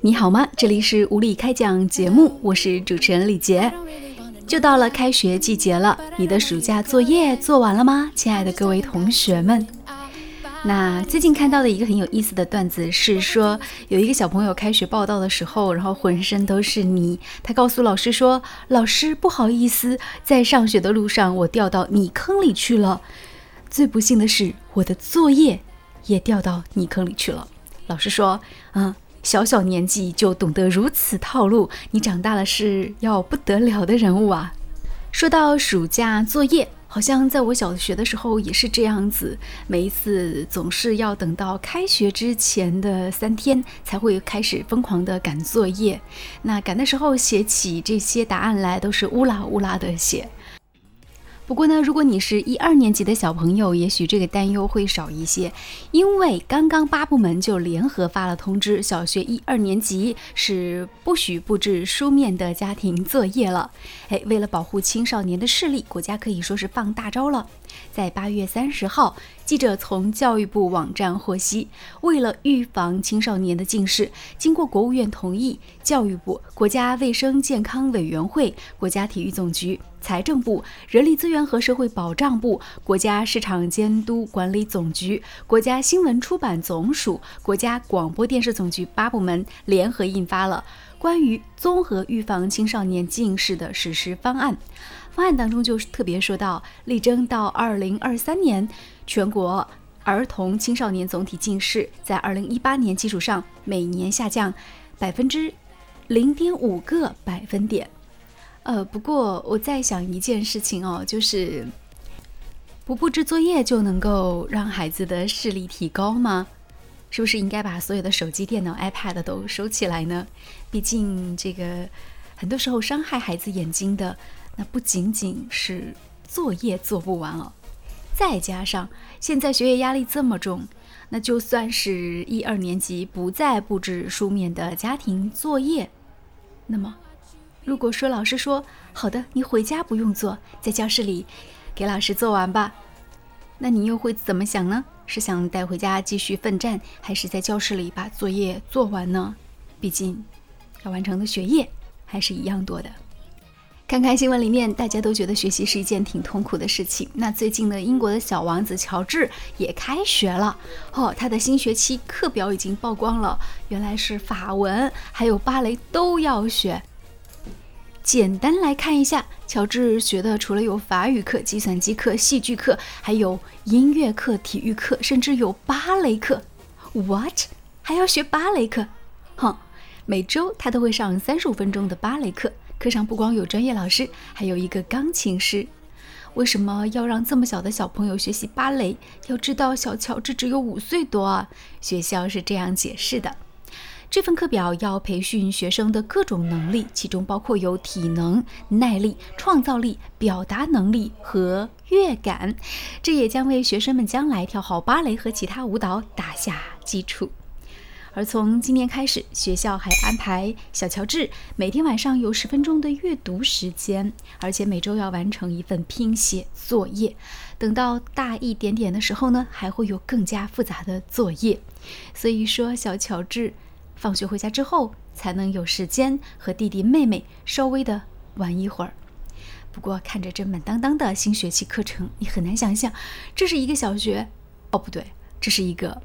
你好吗？这里是无理开讲节目，我是主持人李杰。就到了开学季节了，你的暑假作业做完了吗？亲爱的各位同学们，那最近看到的一个很有意思的段子是说，有一个小朋友开学报道的时候，然后浑身都是泥，他告诉老师说：“老师，不好意思，在上学的路上我掉到泥坑里去了。最不幸的是，我的作业也掉到泥坑里去了。”老师说：“嗯。”小小年纪就懂得如此套路，你长大了是要不得了的人物啊！说到暑假作业，好像在我小学的时候也是这样子，每一次总是要等到开学之前的三天才会开始疯狂的赶作业。那赶的时候写起这些答案来都是乌拉乌拉的写。不过呢，如果你是一二年级的小朋友，也许这个担忧会少一些，因为刚刚八部门就联合发了通知，小学一二年级是不许布置书面的家庭作业了。哎，为了保护青少年的视力，国家可以说是放大招了。在八月三十号，记者从教育部网站获悉，为了预防青少年的近视，经过国务院同意，教育部、国家卫生健康委员会、国家体育总局。财政部、人力资源和社会保障部、国家市场监督管理总局、国家新闻出版总署、国家广播电视总局八部门联合印发了关于综合预防青少年近视的实施方案。方案当中就是特别说到，力争到二零二三年，全国儿童青少年总体近视在二零一八年基础上每年下降百分之零点五个百分点。呃，不过我在想一件事情哦，就是不布置作业就能够让孩子的视力提高吗？是不是应该把所有的手机、电脑、iPad 都收起来呢？毕竟这个很多时候伤害孩子眼睛的，那不仅仅是作业做不完哦，再加上现在学业压力这么重，那就算是一二年级不再布置书面的家庭作业，那么。如果说老师说好的，你回家不用做，在教室里给老师做完吧，那你又会怎么想呢？是想带回家继续奋战，还是在教室里把作业做完呢？毕竟要完成的学业还是一样多的。看看新闻里面，大家都觉得学习是一件挺痛苦的事情。那最近呢，英国的小王子乔治也开学了哦，他的新学期课表已经曝光了，原来是法文还有芭蕾都要学。简单来看一下，乔治学的除了有法语课、计算机课、戏剧课，还有音乐课、体育课，甚至有芭蕾课。What？还要学芭蕾课？哼！每周他都会上三十五分钟的芭蕾课，课上不光有专业老师，还有一个钢琴师。为什么要让这么小的小朋友学习芭蕾？要知道，小乔治只有五岁多啊！学校是这样解释的。这份课表要培训学生的各种能力，其中包括有体能、耐力、创造力、表达能力和乐感。这也将为学生们将来跳好芭蕾和其他舞蹈打下基础。而从今年开始，学校还安排小乔治每天晚上有十分钟的阅读时间，而且每周要完成一份拼写作业。等到大一点点的时候呢，还会有更加复杂的作业。所以说，小乔治。放学回家之后，才能有时间和弟弟妹妹稍微的玩一会儿。不过看着这满当当的新学期课程，你很难想象，这是一个小学，哦不对，这是一个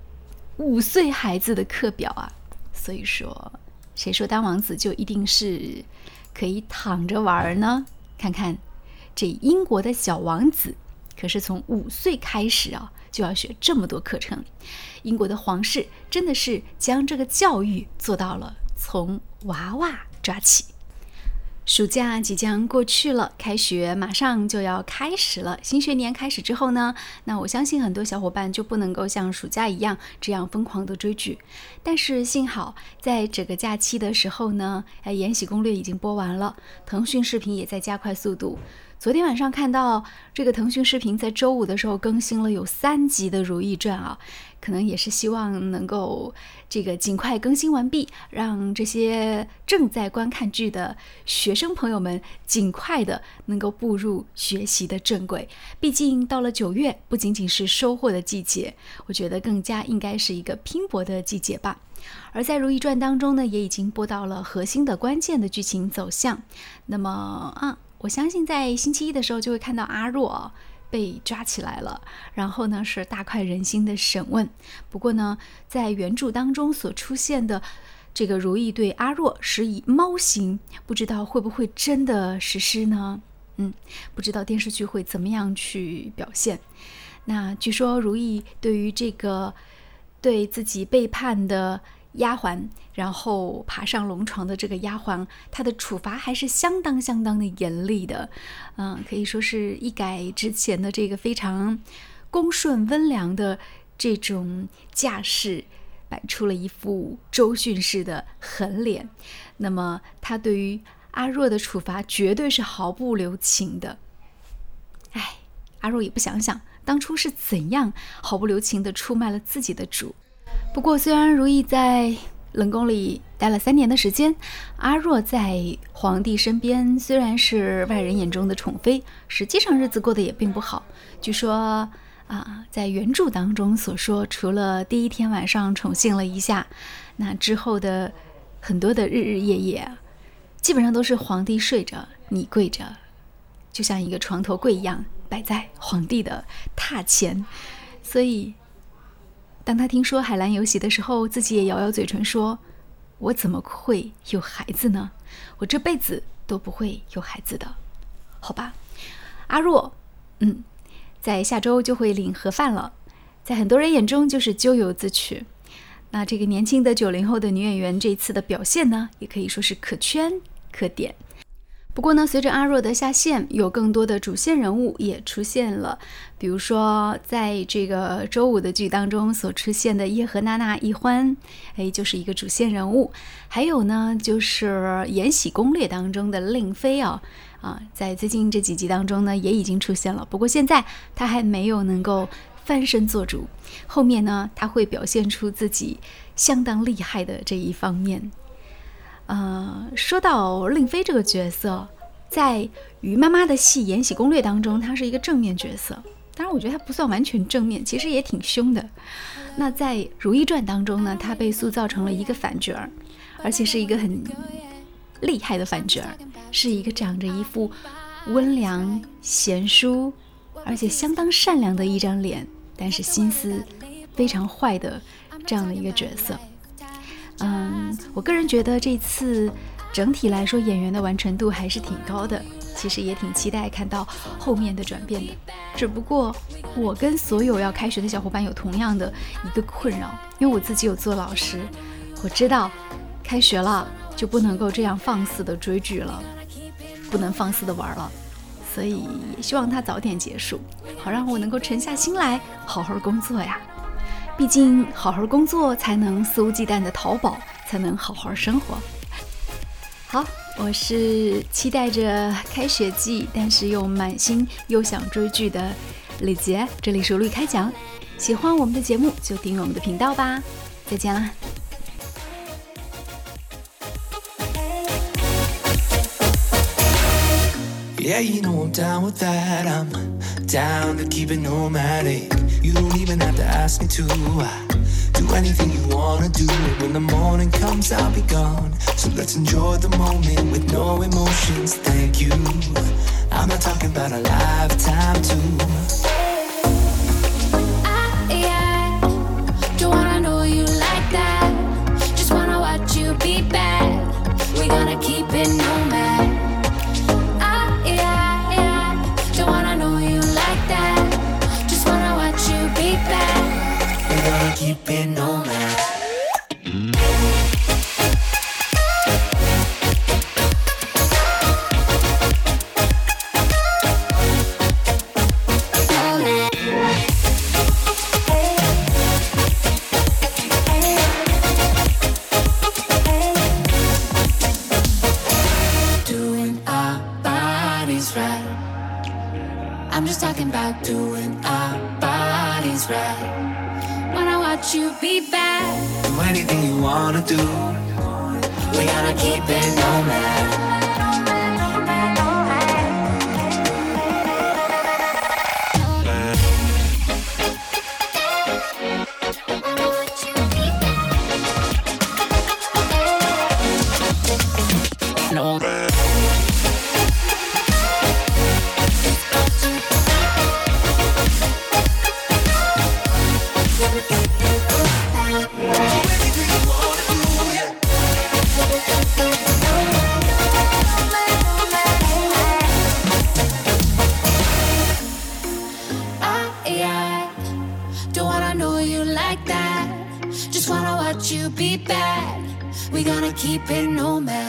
五岁孩子的课表啊。所以说，谁说当王子就一定是可以躺着玩呢？看看这英国的小王子，可是从五岁开始啊。就要学这么多课程，英国的皇室真的是将这个教育做到了从娃娃抓起。暑假即将过去了，开学马上就要开始了。新学年开始之后呢，那我相信很多小伙伴就不能够像暑假一样这样疯狂的追剧。但是幸好，在整个假期的时候呢，哎，《延禧攻略》已经播完了，腾讯视频也在加快速度。昨天晚上看到这个腾讯视频在周五的时候更新了有三集的《如懿传》啊，可能也是希望能够这个尽快更新完毕，让这些正在观看剧的学生朋友们尽快的能够步入学习的正轨。毕竟到了九月，不仅仅是收获的季节，我觉得更加应该是一个拼搏的季节吧。而在《如懿传》当中呢，也已经播到了核心的关键的剧情走向。那么啊，我相信在星期一的时候就会看到阿若被抓起来了，然后呢是大快人心的审问。不过呢，在原著当中所出现的这个如意对阿若施以猫刑，不知道会不会真的实施呢？嗯，不知道电视剧会怎么样去表现。那据说如意对于这个。对自己背叛的丫鬟，然后爬上龙床的这个丫鬟，她的处罚还是相当相当的严厉的，嗯，可以说是一改之前的这个非常恭顺温良的这种架势，摆出了一副周迅式的狠脸。那么，他对于阿若的处罚绝对是毫不留情的。哎，阿若也不想想。当初是怎样毫不留情地出卖了自己的主？不过，虽然如懿在冷宫里待了三年的时间，阿若在皇帝身边虽然是外人眼中的宠妃，实际上日子过得也并不好。据说啊，在原著当中所说，除了第一天晚上宠幸了一下，那之后的很多的日日夜夜，基本上都是皇帝睡着，你跪着，就像一个床头柜一样。摆在皇帝的榻前，所以当他听说海兰有喜的时候，自己也咬咬嘴唇说：“我怎么会有孩子呢？我这辈子都不会有孩子的，好吧？”阿若，嗯，在下周就会领盒饭了，在很多人眼中就是咎由自取。那这个年轻的九零后的女演员这一次的表现呢，也可以说是可圈可点。不过呢，随着阿若的下线，有更多的主线人物也出现了。比如说，在这个周五的剧当中所出现的叶和娜娜一欢，哎，就是一个主线人物。还有呢，就是《延禧攻略》当中的令妃啊，啊，在最近这几集当中呢，也已经出现了。不过现在她还没有能够翻身做主，后面呢，她会表现出自己相当厉害的这一方面。呃，说到令妃这个角色，在于妈妈的戏《延禧攻略》当中，她是一个正面角色。当然，我觉得她不算完全正面，其实也挺凶的。那在《如懿传》当中呢，她被塑造成了一个反角儿，而且是一个很厉害的反角儿，是一个长着一副温良贤淑，而且相当善良的一张脸，但是心思非常坏的这样的一个角色。嗯，我个人觉得这次整体来说演员的完成度还是挺高的，其实也挺期待看到后面的转变的。只不过我跟所有要开学的小伙伴有同样的一个困扰，因为我自己有做老师，我知道开学了就不能够这样放肆的追剧了，不能放肆的玩了，所以也希望它早点结束，好让我能够沉下心来好好工作呀。毕竟，好好工作才能肆无忌惮的淘宝，才能好好生活。好，我是期待着开学季，但是又满心又想追剧的李杰。这里是绿开讲，喜欢我们的节目就订阅我们的频道吧。再见啦！Yeah, you know I'm down with that. I'm down to keep it nomadic. You don't even have to ask me to. I do anything you wanna do. When the morning comes, I'll be gone. So let's enjoy the moment with no emotions. Thank you. I'm not talking about a lifetime too. Bodies right. I'm just talking about doing our bodies right. Wanna watch you be bad. Do anything you wanna do. We gotta keep it nomad. you keeping no matter.